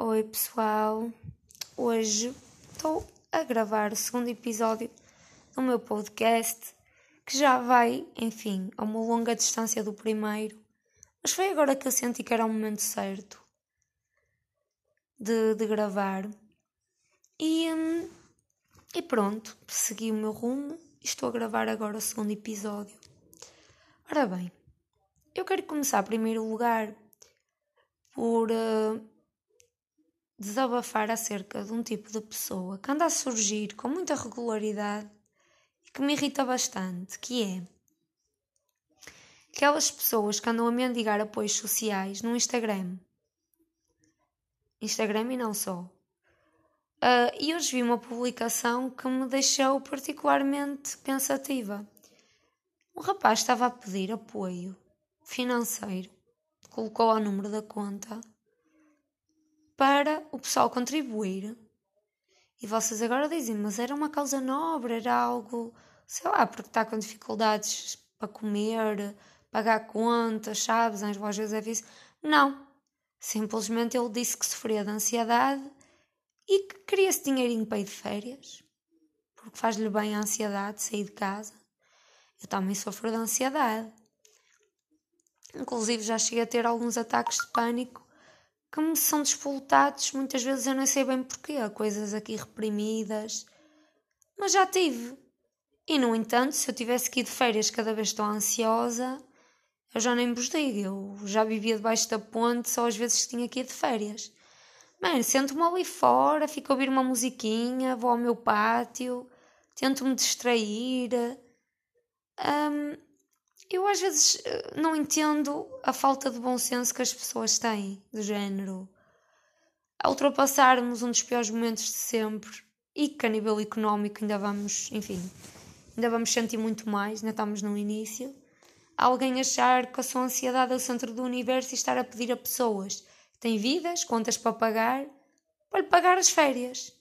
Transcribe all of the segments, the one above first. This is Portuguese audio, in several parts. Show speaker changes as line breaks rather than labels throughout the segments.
Oi pessoal, hoje estou a gravar o segundo episódio do meu podcast que já vai, enfim, a uma longa distância do primeiro, mas foi agora que eu senti que era o momento certo de, de gravar e, hum, e pronto, segui o meu rumo e estou a gravar agora o segundo episódio. Ora bem, eu quero começar, em primeiro lugar, por uh, desabafar acerca de um tipo de pessoa que anda a surgir com muita regularidade e que me irrita bastante, que é aquelas pessoas que andam a mendigar apoios sociais no Instagram. Instagram e não só. Uh, e hoje vi uma publicação que me deixou particularmente pensativa. Um rapaz estava a pedir apoio financeiro, colocou lá o número da conta para o pessoal contribuir. E vocês agora dizem, mas era uma causa nobre, era algo, sei lá, porque está com dificuldades para comer, pagar contas, sabes, às vezes é isso. Não. Simplesmente ele disse que sofria de ansiedade e que queria esse dinheirinho para ir de férias, porque faz-lhe bem a ansiedade sair de casa. Eu também sofro de ansiedade. Inclusive já cheguei a ter alguns ataques de pânico que me são despolutados, muitas vezes eu não sei bem porquê, coisas aqui reprimidas, mas já tive. E no entanto, se eu tivesse que ir de férias cada vez estou ansiosa, eu já nem vos digo, eu já vivia debaixo da ponte só às vezes tinha que ir de férias. Mano, sento-me ali fora, fico a ouvir uma musiquinha, vou ao meu pátio, tento-me distrair. Um, eu às vezes eh, não entendo a falta de bom senso que as pessoas têm, do género. A ultrapassarmos um dos piores momentos de sempre e que a nível económico ainda vamos, enfim, ainda vamos sentir muito mais, ainda estamos no início. Alguém achar que a sua ansiedade é o centro do universo e estar a pedir a pessoas que têm vidas, contas para pagar, para lhe pagar as férias.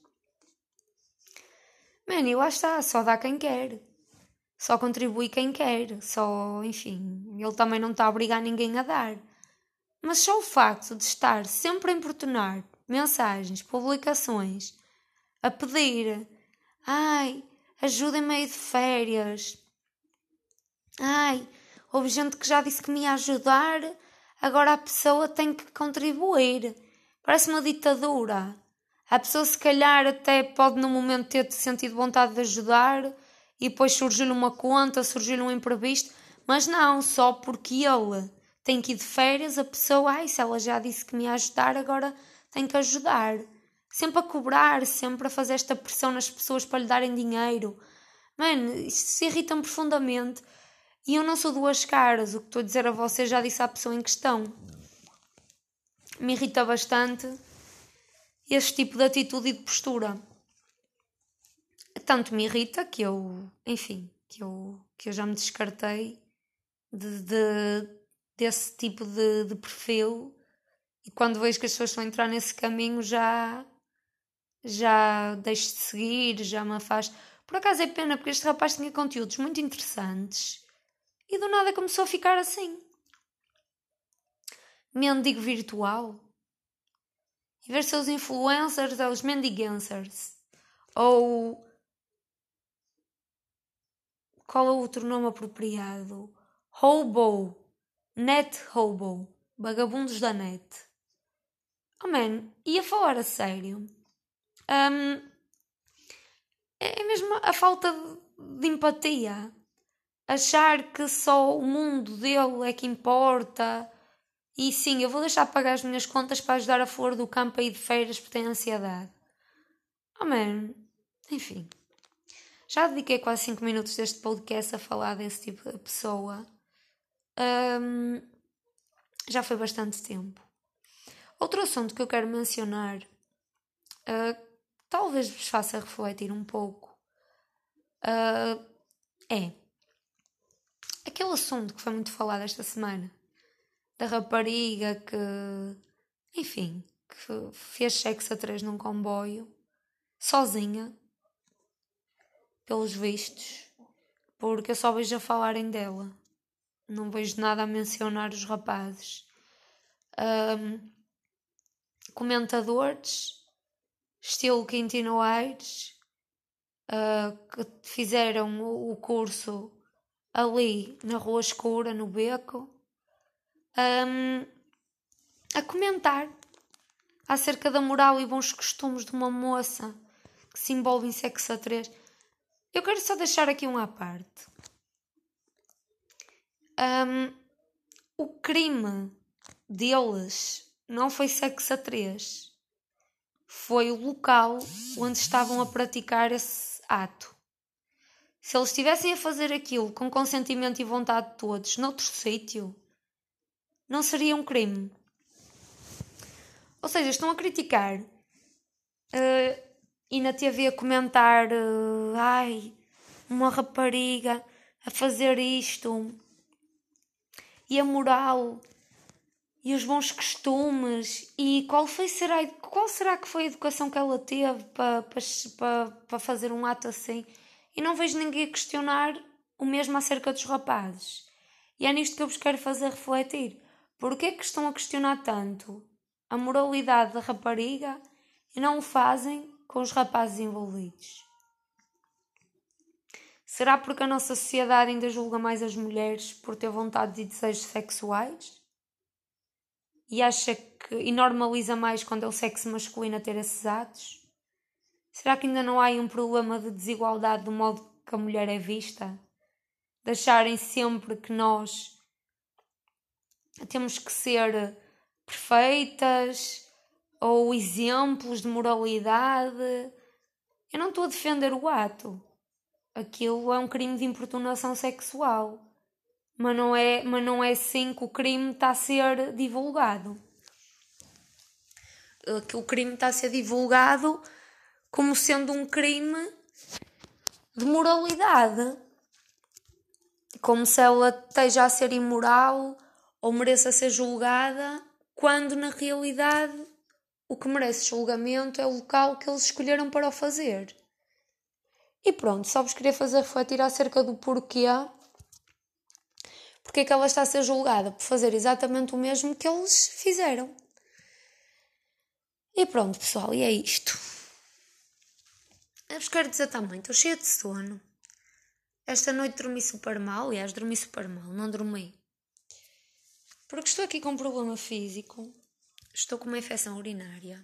Mano, eu lá está, só dá quem quer só contribui quem quer, só, enfim, ele também não está a obrigar ninguém a dar. Mas só o facto de estar sempre a importunar mensagens, publicações, a pedir, ai, ajudem-me aí de férias, ai, houve gente que já disse que me ia ajudar, agora a pessoa tem que contribuir. Parece uma ditadura. A pessoa, se calhar, até pode no momento ter sentido vontade de ajudar e depois surgiu-lhe uma conta, surgiu-lhe um imprevisto, mas não, só porque ele tem que ir de férias, a pessoa, ai, se ela já disse que me ia ajudar, agora tem que ajudar. Sempre a cobrar, sempre a fazer esta pressão nas pessoas para lhe darem dinheiro. Mano, isso se irrita-me profundamente. E eu não sou duas caras, o que estou a dizer a você já disse à pessoa em questão. Me irrita bastante este tipo de atitude e de postura tanto me irrita que eu, enfim, que eu, que eu já me descartei de, de desse tipo de, de perfil e quando vejo que as pessoas estão a entrar nesse caminho já já deixo de seguir, já me afasto. Por acaso é pena porque este rapaz tinha conteúdos muito interessantes e do nada começou a ficar assim. Mendigo virtual. E ver seus influencers, é os mendiguencers. Ou qual é o outro nome apropriado? Hobo. Net Hobo. Vagabundos da net. Oh man, ia falar a sério. Um, é mesmo a falta de empatia. Achar que só o mundo dele é que importa. E sim, eu vou deixar pagar as minhas contas para ajudar a flor do campo a ir de feiras porque tem ansiedade. Oh man, enfim. Já dediquei quase 5 minutos deste podcast a falar desse tipo de pessoa. Um, já foi bastante tempo. Outro assunto que eu quero mencionar, uh, talvez vos faça refletir um pouco, uh, é aquele assunto que foi muito falado esta semana da rapariga que, enfim, que fez sexo a três num comboio, sozinha, pelos vistos, porque eu só vejo a falarem dela. Não vejo nada a mencionar os rapazes. Um, comentadores, estilo Quintino Aires, uh, que fizeram o, curso ali na Rua Escura, no Beco, um, a comentar acerca da moral e bons costumes de uma moça que se envolve em sexo a três. Eu quero só deixar aqui um à parte. Um, o crime deles não foi sexo a três. Foi o local onde estavam a praticar esse ato. Se eles estivessem a fazer aquilo com consentimento e vontade de todos noutro sítio, não seria um crime. Ou seja, estão a criticar uh, e na TV a comentar: uh, ai, uma rapariga a fazer isto. E a moral e os bons costumes e qual foi será qual será que foi a educação que ela teve para, para, fazer um ato assim? E não vejo ninguém questionar o mesmo acerca dos rapazes. E é nisto que eu vos quero fazer refletir. Porque é que estão a questionar tanto a moralidade da rapariga e não o fazem com os rapazes envolvidos Será porque a nossa sociedade ainda julga mais as mulheres por ter vontade e desejos sexuais? E acha que e normaliza mais quando é o sexo masculino a ter esses atos? Será que ainda não há um problema de desigualdade do modo que a mulher é vista? De acharem sempre que nós temos que ser perfeitas ou exemplos de moralidade? Eu não estou a defender o ato aquilo é um crime de importunação sexual. Mas não é, mas não é assim que o crime está a ser divulgado. Que o crime está a ser divulgado como sendo um crime de moralidade. Como se ela esteja a ser imoral ou mereça ser julgada, quando na realidade o que merece julgamento é o local que eles escolheram para o fazer. E pronto, só vos queria fazer refletir acerca do porquê. Porque é que ela está a ser julgada por fazer exatamente o mesmo que eles fizeram. E pronto, pessoal, e é isto. Eu vos quero dizer também, estou cheia de sono. Esta noite dormi super mal, aliás, dormi super mal, não dormi. Porque estou aqui com um problema físico, estou com uma infecção urinária,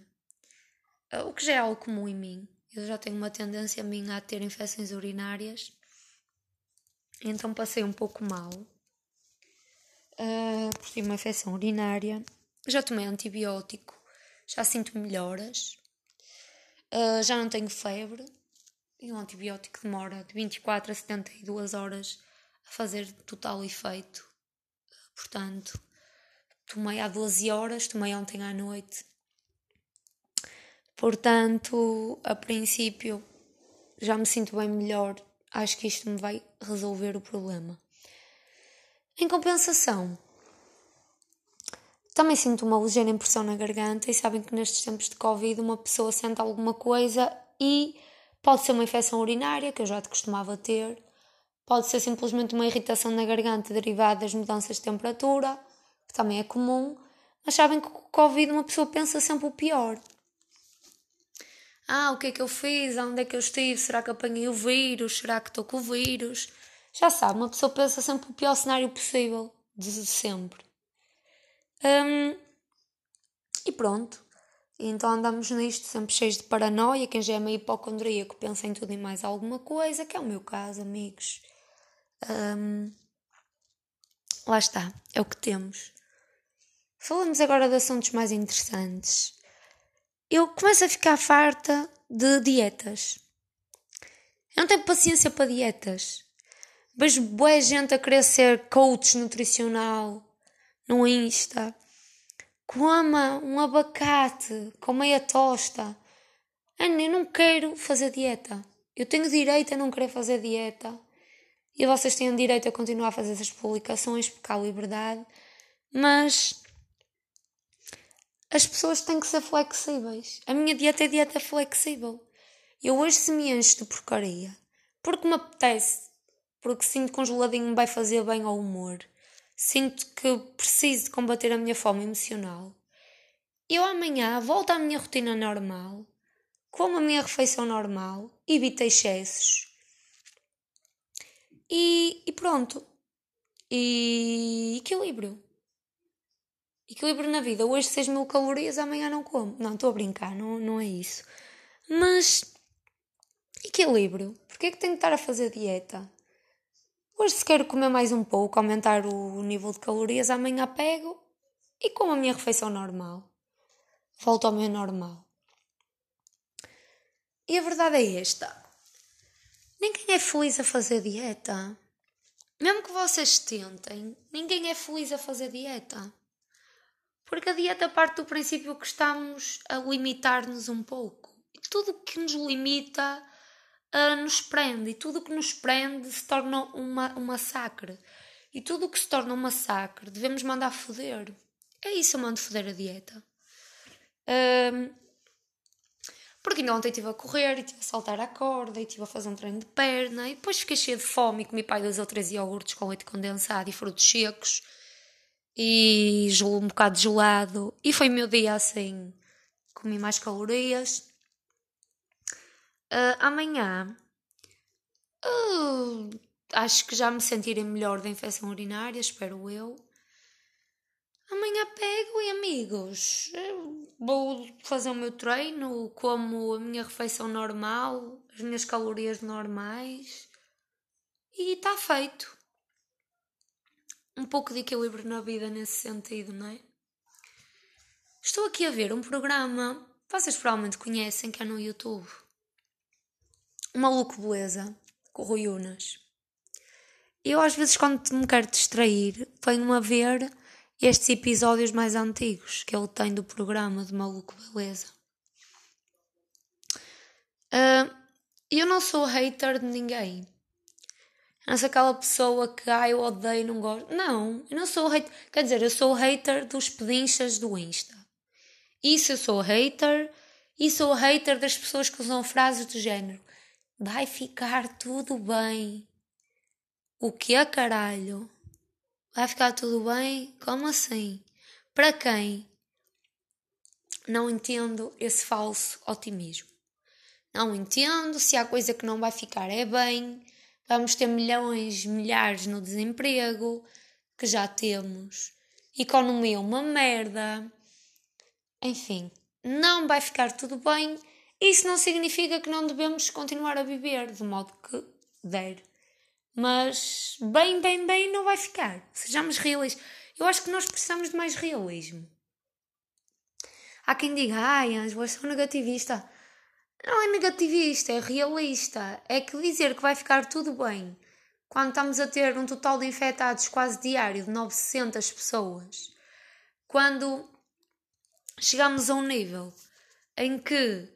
o que já é algo comum em mim. Eu já tenho uma tendência minha a ter infecções urinárias, então passei um pouco mal. Uh, por tive uma infecção urinária, já tomei antibiótico, já sinto melhoras, uh, já não tenho febre e o antibiótico demora de 24 a 72 horas a fazer total efeito. Portanto, tomei há 12 horas, tomei ontem à noite Portanto, a princípio, já me sinto bem melhor. Acho que isto me vai resolver o problema. Em compensação, também sinto uma ligeira impressão na garganta e sabem que nestes tempos de Covid uma pessoa sente alguma coisa e pode ser uma infecção urinária, que eu já te costumava ter, pode ser simplesmente uma irritação na garganta derivada das mudanças de temperatura, que também é comum, mas sabem que com o Covid uma pessoa pensa sempre o pior. Ah, o que é que eu fiz? Onde é que eu estive? Será que apanhei o vírus? Será que estou com o vírus? Já sabe, uma pessoa pensa sempre o pior cenário possível, de sempre. Um, e pronto. Então andamos nisto, sempre cheios de paranoia. Quem já é meio hipocondríaco pensa em tudo e mais alguma coisa, que é o meu caso, amigos. Um, lá está, é o que temos. Falamos agora de assuntos mais interessantes eu começo a ficar farta de dietas. Eu não tenho paciência para dietas. Vejo boa gente a querer ser coach nutricional no Insta. Coma um abacate com meia tosta. Ana, eu não quero fazer dieta. Eu tenho direito a não querer fazer dieta. E vocês têm direito a continuar a fazer essas publicações porque há liberdade. Mas as pessoas têm que ser flexíveis. A minha dieta é dieta flexível. Eu hoje se me encho de porcaria, porque me apetece, porque sinto que um geladinho me vai fazer bem ao humor, sinto que preciso de combater a minha fome emocional. eu amanhã volto à minha rotina normal, como a minha refeição normal, evito excessos e, e pronto. E equilíbrio. Equilíbrio na vida. Hoje 6 mil calorias, amanhã não como. Não, estou a brincar, não, não é isso. Mas equilíbrio. Porquê é que tenho que estar a fazer dieta? Hoje, se quero comer mais um pouco, aumentar o nível de calorias, amanhã pego e como a minha refeição normal. Volto ao meu normal. E a verdade é esta: ninguém é feliz a fazer dieta. Mesmo que vocês tentem, ninguém é feliz a fazer dieta. Porque a dieta parte do princípio que estamos a limitar-nos um pouco. E tudo que nos limita uh, nos prende. E tudo que nos prende se torna uma, um massacre. E tudo o que se torna um massacre devemos mandar foder. É isso, eu mando foder a dieta. Uh, porque ainda ontem estive a correr e estive a saltar a corda e estive a fazer um treino de perna e depois fiquei cheia de fome e comi pai dois ou três iogurtes com leite condensado e frutos secos e um bocado de gelado. E foi meu dia assim. Comi mais calorias. Uh, amanhã uh, acho que já me sentirei melhor da infecção urinária, espero eu. Amanhã pego e amigos, vou fazer o meu treino, como a minha refeição normal, as minhas calorias normais e está feito um pouco de equilíbrio na vida nesse sentido, não é? Estou aqui a ver um programa, vocês provavelmente conhecem, que é no YouTube. Maluco Beleza, com o Rui Unas. Eu às vezes quando me quero distrair, venho a ver estes episódios mais antigos que ele tem do programa de Maluco Beleza. Uh, eu não sou hater de ninguém. Não sou aquela pessoa que, ah, eu odeio, não gosto. Não, eu não sou hater. Quer dizer, eu sou hater dos pedinchas do Insta. Isso eu sou hater. E sou hater das pessoas que usam frases do género. Vai ficar tudo bem. O que é caralho? Vai ficar tudo bem? Como assim? Para quem? Não entendo esse falso otimismo. Não entendo se há coisa que não vai ficar é bem Vamos ter milhões, milhares no desemprego, que já temos. Economia é uma merda. Enfim, não vai ficar tudo bem. Isso não significa que não devemos continuar a viver do modo que der. Mas bem, bem, bem não vai ficar. Sejamos realistas. Eu acho que nós precisamos de mais realismo. Há quem diga, ai, Ângela, sou negativista. Não é negativista, é realista. É que dizer que vai ficar tudo bem quando estamos a ter um total de infectados quase diário de 900 pessoas, quando chegamos a um nível em que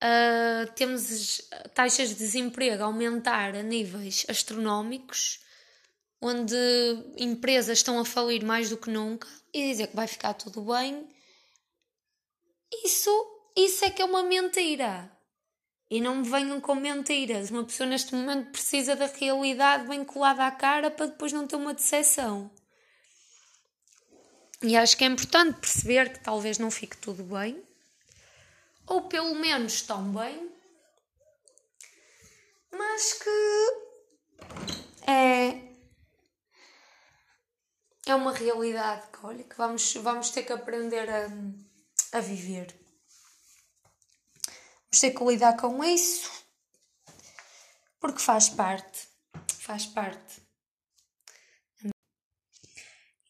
uh, temos taxas de desemprego a aumentar a níveis astronómicos, onde empresas estão a falir mais do que nunca, e dizer que vai ficar tudo bem, isso, isso é que é uma mentira. E não me venham com mentiras. Uma pessoa neste momento precisa da realidade bem colada à cara para depois não ter uma decepção. E acho que é importante perceber que talvez não fique tudo bem, ou pelo menos tão bem, mas que é, é uma realidade que, olha, que vamos, vamos ter que aprender a, a viver. Vamos ter que lidar com isso, porque faz parte, faz parte.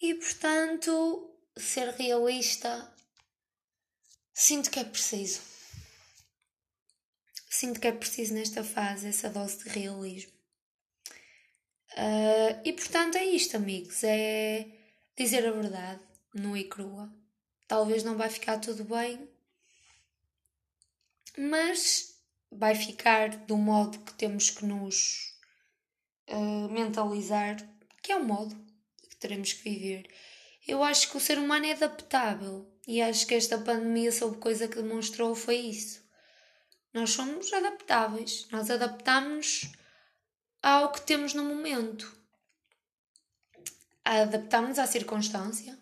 E portanto, ser realista, sinto que é preciso. Sinto que é preciso nesta fase essa dose de realismo. Uh, e portanto é isto, amigos: é dizer a verdade, nua e crua. Talvez não vai ficar tudo bem, mas vai ficar do modo que temos que nos uh, mentalizar, que é o modo que teremos que viver. Eu acho que o ser humano é adaptável e acho que esta pandemia, sobre coisa que demonstrou, foi isso. Nós somos adaptáveis, nós adaptamos ao que temos no momento. Adaptamos à circunstância,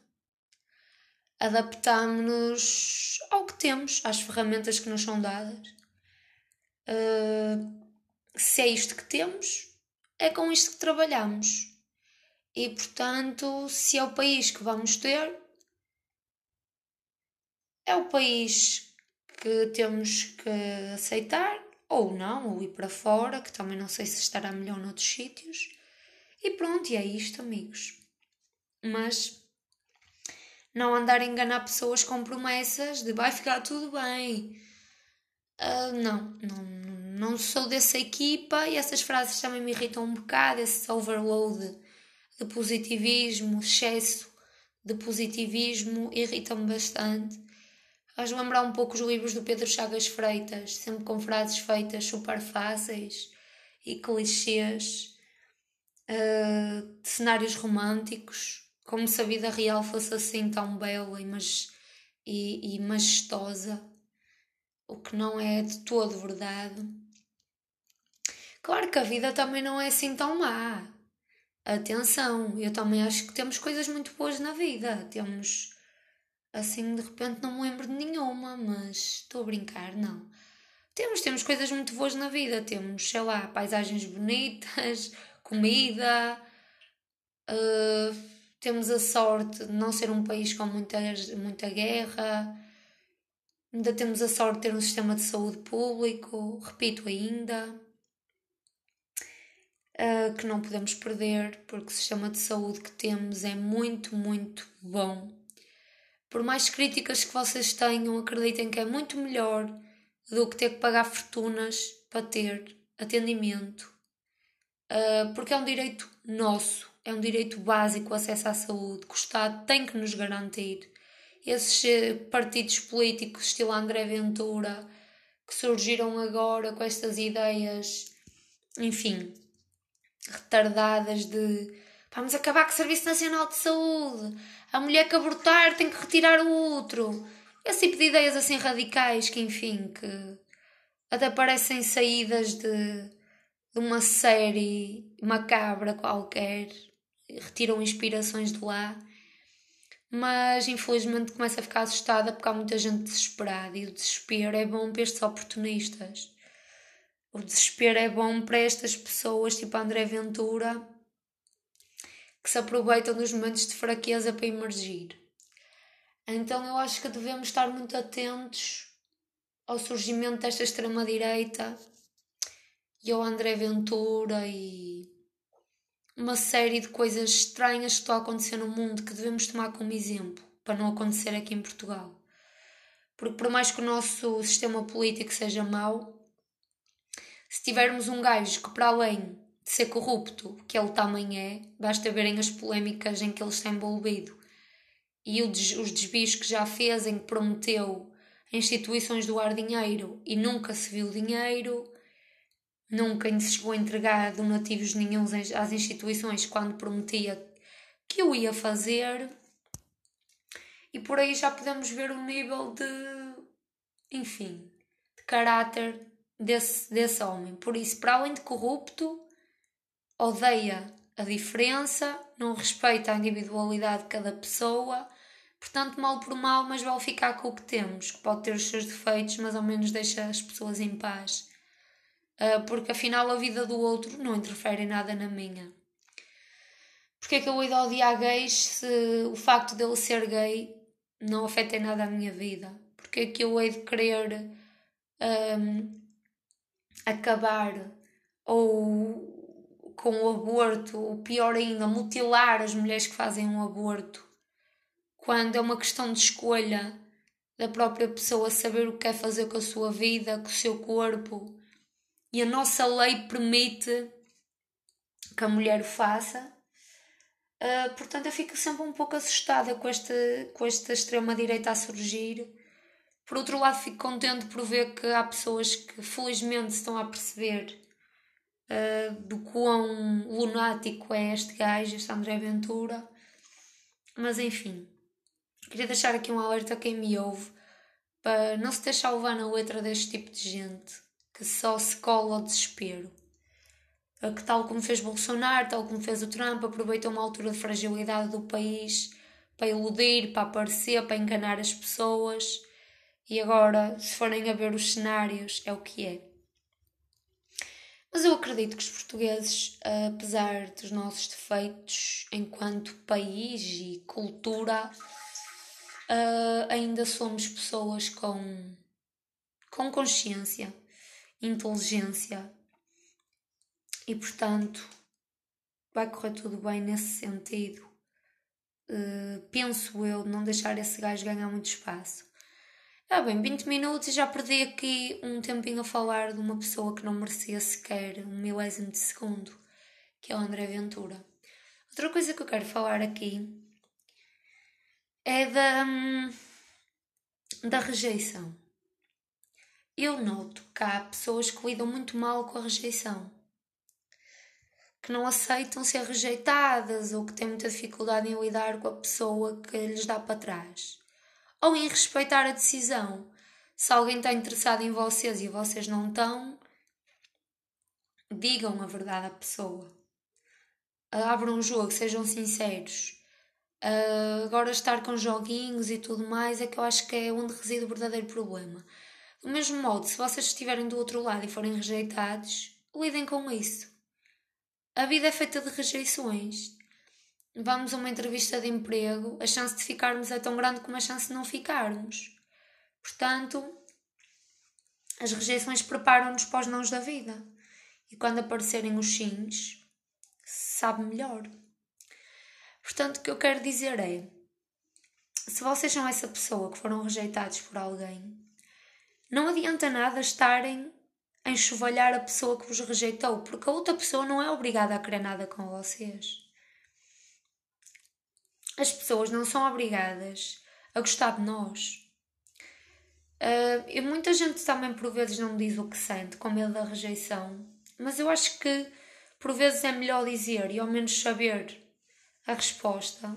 adaptamos-nos ao que temos, às ferramentas que nos são dadas. Uh, se é isto que temos, é com isto que trabalhamos. E portanto, se é o país que vamos ter, é o país que temos que aceitar, ou não, ou ir para fora, que também não sei se estará melhor noutros sítios. E pronto, e é isto, amigos. Mas não andar a enganar pessoas com promessas de vai ficar tudo bem. Uh, não, não, não sou dessa equipa e essas frases também me irritam um bocado, esse overload de positivismo, excesso de positivismo, irrita-me bastante. Faz lembrar um pouco os livros do Pedro Chagas Freitas, sempre com frases feitas super fáceis e clichês, uh, de cenários românticos, como se a vida real fosse assim tão bela e, mas, e, e majestosa, o que não é de todo verdade. Claro que a vida também não é assim tão má. Atenção, eu também acho que temos coisas muito boas na vida. Temos, assim, de repente não me lembro de nenhuma, mas estou a brincar, não. Temos, temos coisas muito boas na vida. Temos, sei lá, paisagens bonitas, comida. Uh, temos a sorte de não ser um país com muita, muita guerra, ainda temos a sorte de ter um sistema de saúde público, repito ainda, uh, que não podemos perder, porque o sistema de saúde que temos é muito, muito bom. Por mais críticas que vocês tenham, acreditem que é muito melhor do que ter que pagar fortunas para ter atendimento, uh, porque é um direito nosso é um direito básico o acesso à saúde, que o Estado tem que nos garantir. Esses eh, partidos políticos, estilo André Ventura, que surgiram agora com estas ideias, enfim, retardadas de vamos acabar com o Serviço Nacional de Saúde, a mulher que abortar tem que retirar o outro. Esse tipo de ideias assim radicais que, enfim, que até parecem saídas de, de uma série macabra qualquer retiram inspirações de lá, mas infelizmente começo a ficar assustada porque há muita gente desesperada e o desespero é bom para estes oportunistas. O desespero é bom para estas pessoas, tipo André Ventura, que se aproveitam dos momentos de fraqueza para emergir. Então eu acho que devemos estar muito atentos ao surgimento desta extrema-direita e ao André Ventura e uma série de coisas estranhas que estão a acontecer no mundo que devemos tomar como exemplo para não acontecer aqui em Portugal. Porque, por mais que o nosso sistema político seja mau, se tivermos um gajo que, para além de ser corrupto, que ele também é, basta verem as polémicas em que ele está envolvido e os desvios que já fez, em que prometeu instituições doar dinheiro e nunca se viu dinheiro, Nunca se chegou a entregar donativos nenhums às instituições quando prometia que o ia fazer. E por aí já podemos ver o nível de, enfim, de caráter desse, desse homem. Por isso, para além de corrupto, odeia a diferença, não respeita a individualidade de cada pessoa. Portanto, mal por mal, mas vale ficar com o que temos, que pode ter os seus defeitos, mas ao menos deixa as pessoas em paz porque afinal a vida do outro não interfere em nada na minha. Porque é que eu hei de odiar gays se o facto dele ser gay não afeta em nada a minha vida? Porque é que eu hei de querer um, acabar ou com o aborto, ou pior ainda, mutilar as mulheres que fazem um aborto, quando é uma questão de escolha da própria pessoa saber o que quer fazer com a sua vida, com o seu corpo e a nossa lei permite que a mulher o faça. Uh, portanto, eu fico sempre um pouco assustada com esta, com esta extrema-direita a surgir. Por outro lado, fico contente por ver que há pessoas que felizmente estão a perceber uh, do quão lunático é este gajo, este André Ventura. Mas enfim, queria deixar aqui um alerta a quem me ouve para não se deixar levar na letra deste tipo de gente que só se cola ao desespero. Que, tal como fez Bolsonaro, tal como fez o Trump, aproveitou uma altura de fragilidade do país para iludir, para aparecer, para enganar as pessoas. E agora, se forem a ver os cenários, é o que é. Mas eu acredito que os portugueses, apesar dos nossos defeitos enquanto país e cultura, uh, ainda somos pessoas com, com consciência, inteligência e, portanto, vai correr tudo bem nesse sentido. Uh, penso eu, não deixar esse gajo ganhar muito espaço. Ah, bem, 20 minutos e já perdi aqui um tempinho a falar de uma pessoa que não merecia sequer um milésimo de segundo, que é o André Ventura. Outra coisa que eu quero falar aqui é da, hum, da rejeição. Eu noto que há pessoas que lidam muito mal com a rejeição, que não aceitam ser rejeitadas ou que têm muita dificuldade em lidar com a pessoa que lhes dá para trás, ou em respeitar a decisão. Se alguém está interessado em vocês e vocês não estão, digam a verdade à pessoa. Abram um jogo, sejam sinceros. Uh, agora estar com joguinhos e tudo mais é que eu acho que é onde reside o verdadeiro problema. Do mesmo modo, se vocês estiverem do outro lado e forem rejeitados, lidem com isso. A vida é feita de rejeições. Vamos a uma entrevista de emprego, a chance de ficarmos é tão grande como a chance de não ficarmos. Portanto, as rejeições preparam-nos para os nãos da vida. E quando aparecerem os sims, sabe melhor. Portanto, o que eu quero dizer é: se vocês são essa pessoa que foram rejeitados por alguém, não adianta nada estarem a enxovalhar a pessoa que vos rejeitou, porque a outra pessoa não é obrigada a querer nada com vocês. As pessoas não são obrigadas a gostar de nós. Uh, e muita gente também por vezes não diz o que sente, com medo da rejeição, mas eu acho que por vezes é melhor dizer e ao menos saber a resposta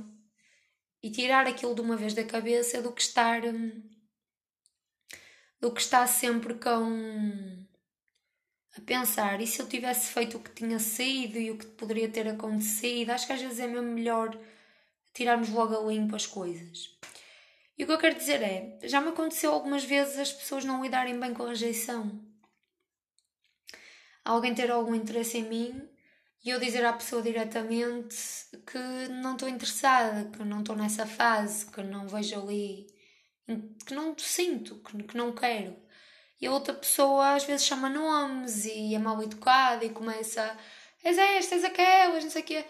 e tirar aquilo de uma vez da cabeça do que estar hum, do que estar sempre com a pensar e se eu tivesse feito o que tinha sido e o que poderia ter acontecido? Acho que às vezes é mesmo melhor tirarmos logo a limpo as coisas. E o que eu quero dizer é já me aconteceu algumas vezes as pessoas não lidarem bem com a rejeição. Alguém ter algum interesse em mim e eu dizer à pessoa diretamente que não estou interessada, que não estou nessa fase, que não vejo ali, que não sinto, que, que não quero. E a outra pessoa às vezes chama nomes e é mal educada e começa és esta, és aquelas, não sei o quê.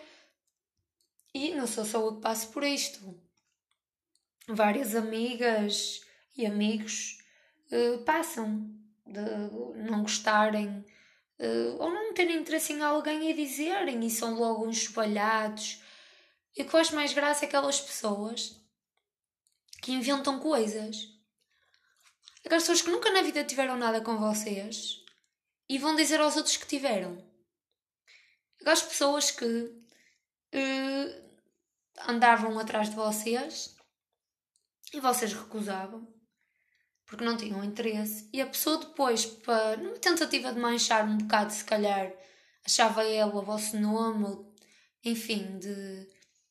E não sou só eu que passo por isto. Várias amigas e amigos uh, passam de não gostarem uh, ou não terem interesse em alguém e dizerem e são logo espalhados. E o que faz mais graça é aquelas pessoas que inventam coisas. Aquelas pessoas que nunca na vida tiveram nada com vocês e vão dizer aos outros que tiveram. Aquelas pessoas que uh, andavam atrás de vocês e vocês recusavam porque não tinham interesse. E a pessoa depois, para, numa tentativa de manchar um bocado, se calhar, achava ela o vosso nome, enfim, de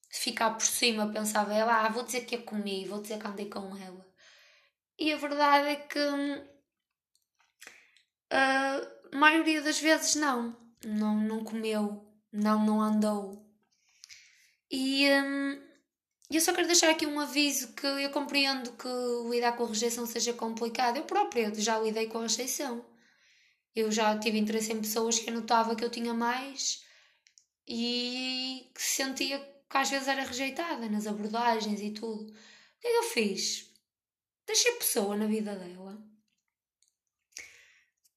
ficar por cima, pensava ela, ah, vou dizer que é comigo, vou dizer que andei com ela. E a verdade é que a maioria das vezes não, não, não comeu, não, não andou. E hum, eu só quero deixar aqui um aviso que eu compreendo que lidar com a rejeição seja complicado. Eu própria já lidei com a rejeição. Eu já tive interesse em pessoas que eu notava que eu tinha mais e que sentia que às vezes era rejeitada nas abordagens e tudo. O que é que eu fiz? Deixei pessoa na vida dela.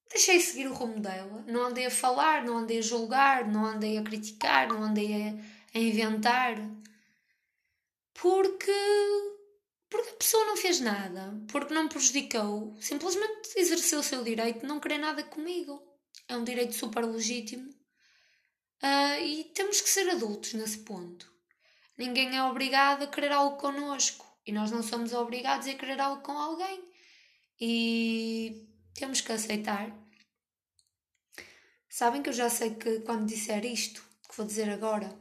Deixei seguir o rumo dela. Não andei a falar, não andei a julgar, não andei a criticar, não andei a, a inventar porque porque a pessoa não fez nada, porque não prejudicou, simplesmente exerceu o seu direito de não querer nada comigo. É um direito super legítimo uh, e temos que ser adultos nesse ponto. Ninguém é obrigado a querer algo connosco e nós não somos obrigados a querer algo com alguém e temos que aceitar. Sabem que eu já sei que quando disser isto, que vou dizer agora,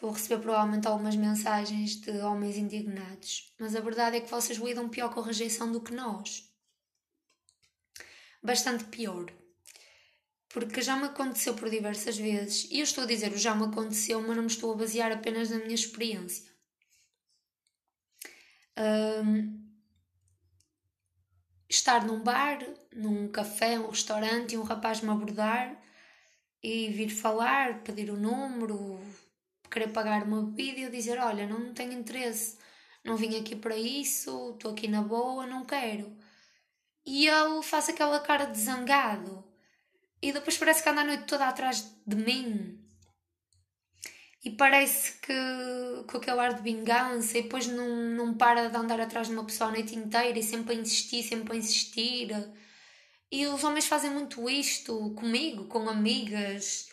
Vou receber provavelmente algumas mensagens de homens indignados, mas a verdade é que vocês lidam pior com a rejeição do que nós. Bastante pior. Porque já me aconteceu por diversas vezes, e eu estou a dizer o já me aconteceu, mas não me estou a basear apenas na minha experiência. Um, estar num bar, num café, um restaurante e um rapaz me abordar e vir falar, pedir o um número, querer pagar uma bebida e eu dizer: Olha, não tenho interesse, não vim aqui para isso, estou aqui na boa, não quero. E ele faz aquela cara de zangado e depois parece que anda a noite toda atrás de mim. E parece que com aquele ar de vingança, e depois não, não para de andar atrás de uma pessoa a noite inteira e sempre a insistir, sempre a insistir. E os homens fazem muito isto comigo, com amigas.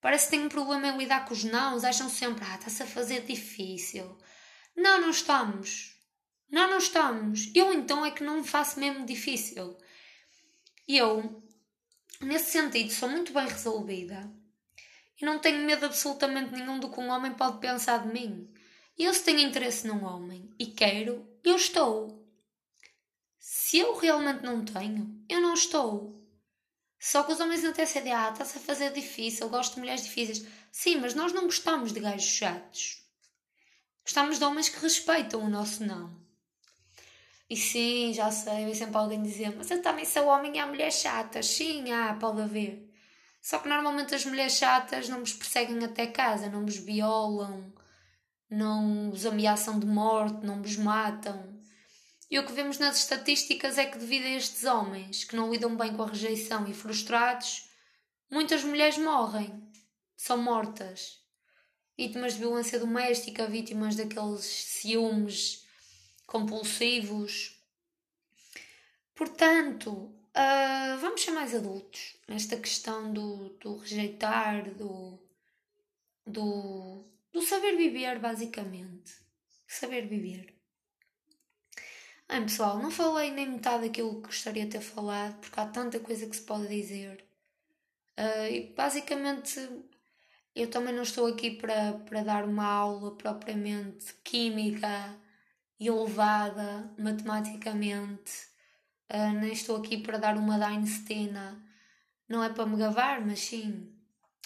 Parece que têm um problema em lidar com os nãos, acham sempre, ah, está-se a fazer difícil. Não, não estamos. Não, não estamos. Eu então é que não faço mesmo difícil. Eu, nesse sentido, sou muito bem resolvida. E não tenho medo absolutamente nenhum do que um homem pode pensar de mim. Eu, se tenho interesse num homem e quero, eu estou. Se eu realmente não tenho, eu não estou. Só que os homens até se ah, está-se a fazer difícil, gosto de mulheres difíceis. Sim, mas nós não gostamos de gajos chatos. Gostamos de homens que respeitam o nosso não. E sim, já sei, eu sempre alguém dizer, mas eu também sou homem e há mulheres chatas. Sim, há, pode haver. Só que normalmente as mulheres chatas não vos perseguem até casa, não vos violam, não vos ameaçam de morte, não vos matam. E o que vemos nas estatísticas é que, devido a estes homens que não lidam bem com a rejeição e frustrados, muitas mulheres morrem, são mortas. Vítimas de violência doméstica, vítimas daqueles ciúmes compulsivos. Portanto, uh, vamos ser mais adultos nesta questão do, do rejeitar, do, do, do saber viver, basicamente. Saber viver. Bem, pessoal, não falei nem metade daquilo que gostaria de ter falado, porque há tanta coisa que se pode dizer. Uh, e basicamente, eu também não estou aqui para, para dar uma aula propriamente química elevada matematicamente, uh, nem estou aqui para dar uma da Einstein. Não é para me gavar, mas sim.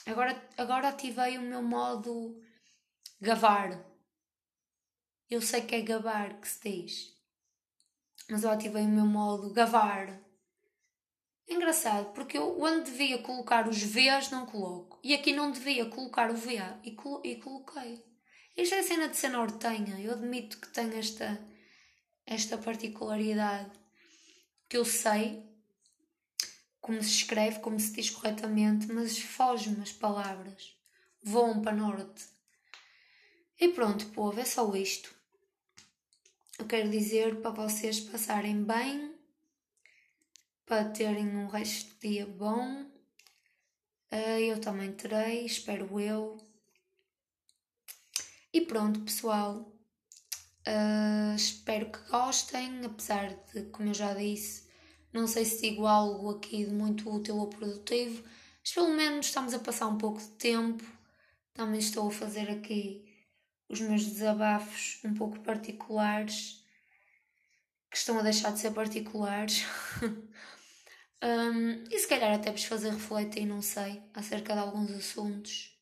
Agora, agora ativei o meu modo gavar. Eu sei que é gabar que se diz mas eu ativei o meu modo gavar. Engraçado, porque eu onde devia colocar os V's não coloco. E aqui não devia colocar o V e, colo e coloquei. Isto é cena de ser nortenha. Eu admito que tenho esta, esta particularidade. Que eu sei como se escreve, como se diz corretamente, mas foge-me as palavras. Voam para norte. E pronto, povo, é só isto. Eu quero dizer para vocês passarem bem, para terem um resto de dia bom. Eh, eu também terei, espero eu. E pronto, pessoal. Uh, espero que gostem, apesar de, como eu já disse, não sei se digo algo aqui de muito útil ou produtivo, mas pelo menos estamos a passar um pouco de tempo. Também estou a fazer aqui os meus desabafos um pouco particulares que estão a deixar de ser particulares. um, e se calhar até vos fazer refletir, não sei, acerca de alguns assuntos.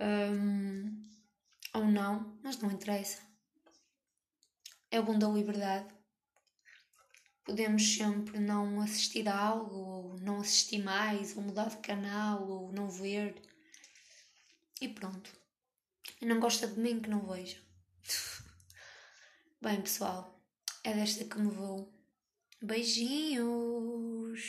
Um, ou não, mas não interessa. É o bom da liberdade. Podemos sempre não assistir a algo, ou não assistir mais, ou mudar de canal, ou não ver. E pronto. E não gosta de mim que não veja. Bem, pessoal, é desta que me vou. Beijinhos!